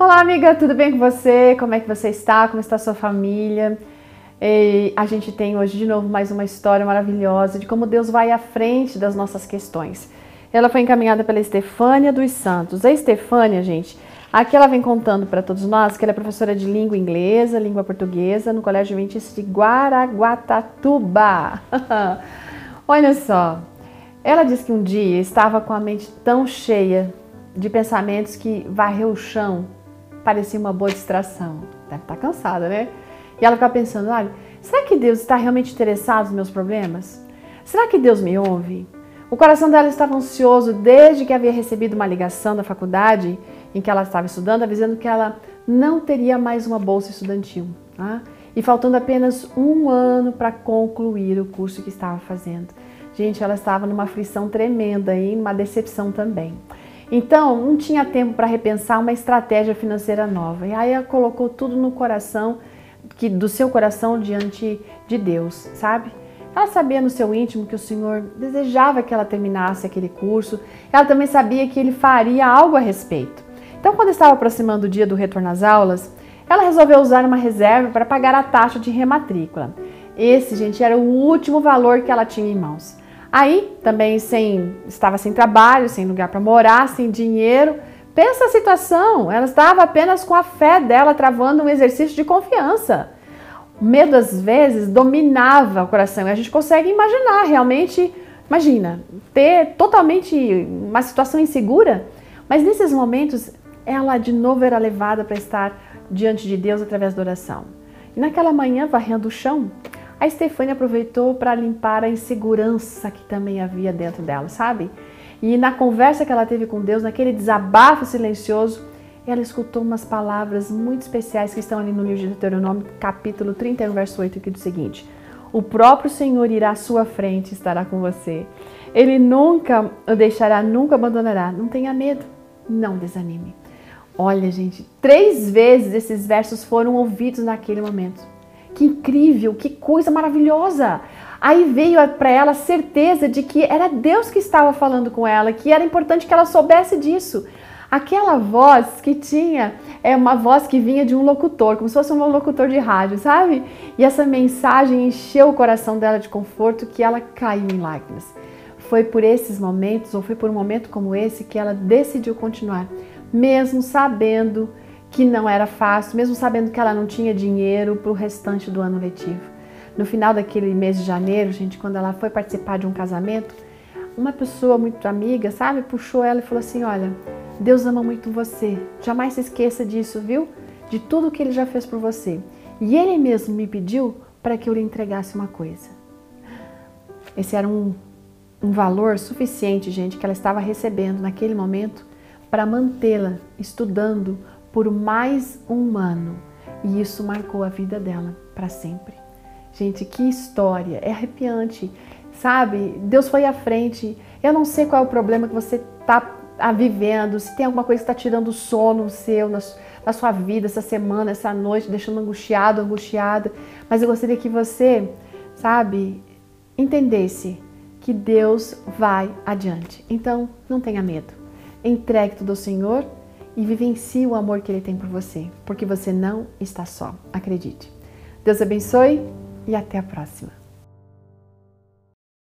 Olá, amiga, tudo bem com você? Como é que você está? Como está a sua família? E a gente tem hoje de novo mais uma história maravilhosa de como Deus vai à frente das nossas questões. Ela foi encaminhada pela Estefânia dos Santos. A Estefânia, gente, aqui ela vem contando para todos nós que ela é professora de língua inglesa, língua portuguesa no Colégio Adventista de Guaraguatatuba. Olha só, ela diz que um dia estava com a mente tão cheia de pensamentos que varreu o chão parecia uma boa distração. Deve estar cansada, né? E ela ficava pensando: olha, será que Deus está realmente interessado nos meus problemas? Será que Deus me ouve? O coração dela estava ansioso desde que havia recebido uma ligação da faculdade em que ela estava estudando, avisando que ela não teria mais uma bolsa estudantil. Tá? E faltando apenas um ano para concluir o curso que estava fazendo. Gente, ela estava numa aflição tremenda e uma decepção também. Então, não tinha tempo para repensar uma estratégia financeira nova. E aí ela colocou tudo no coração, que do seu coração diante de Deus, sabe? Ela sabia no seu íntimo que o Senhor desejava que ela terminasse aquele curso. Ela também sabia que ele faria algo a respeito. Então, quando estava aproximando o dia do retorno às aulas, ela resolveu usar uma reserva para pagar a taxa de rematrícula. Esse, gente, era o último valor que ela tinha em mãos. Aí, também sem estava sem trabalho, sem lugar para morar, sem dinheiro. Pensa a situação, ela estava apenas com a fé dela travando um exercício de confiança. O medo às vezes dominava o coração e a gente consegue imaginar realmente, imagina, ter totalmente uma situação insegura, mas nesses momentos ela de novo era levada para estar diante de Deus através da oração. E naquela manhã, varrendo o chão, a Stefania aproveitou para limpar a insegurança que também havia dentro dela, sabe? E na conversa que ela teve com Deus, naquele desabafo silencioso, ela escutou umas palavras muito especiais que estão ali no livro de Deuteronômio, capítulo 31, verso 8, que diz o seguinte: O próprio Senhor irá à sua frente e estará com você. Ele nunca o deixará, nunca abandonará. Não tenha medo, não desanime. Olha, gente, três vezes esses versos foram ouvidos naquele momento. Que incrível, que coisa maravilhosa! Aí veio para ela a certeza de que era Deus que estava falando com ela, que era importante que ela soubesse disso. Aquela voz que tinha é uma voz que vinha de um locutor, como se fosse um locutor de rádio, sabe? E essa mensagem encheu o coração dela de conforto que ela caiu em lágrimas. Foi por esses momentos, ou foi por um momento como esse, que ela decidiu continuar, mesmo sabendo que não era fácil, mesmo sabendo que ela não tinha dinheiro para o restante do ano letivo. No final daquele mês de janeiro, gente, quando ela foi participar de um casamento, uma pessoa muito amiga, sabe, puxou ela e falou assim: Olha, Deus ama muito você, jamais se esqueça disso, viu? De tudo que ele já fez por você. E ele mesmo me pediu para que eu lhe entregasse uma coisa. Esse era um, um valor suficiente, gente, que ela estava recebendo naquele momento para mantê-la estudando por mais um ano. E isso marcou a vida dela para sempre. Gente, que história! É arrepiante, sabe? Deus foi à frente. Eu não sei qual é o problema que você está vivendo, se tem alguma coisa que está tirando sono seu na sua vida essa semana, essa noite, deixando angustiado, angustiada. Mas eu gostaria que você, sabe, entendesse que Deus vai adiante. Então, não tenha medo. Entregue tudo ao Senhor e vivencie o amor que Ele tem por você, porque você não está só. Acredite. Deus abençoe e até a próxima.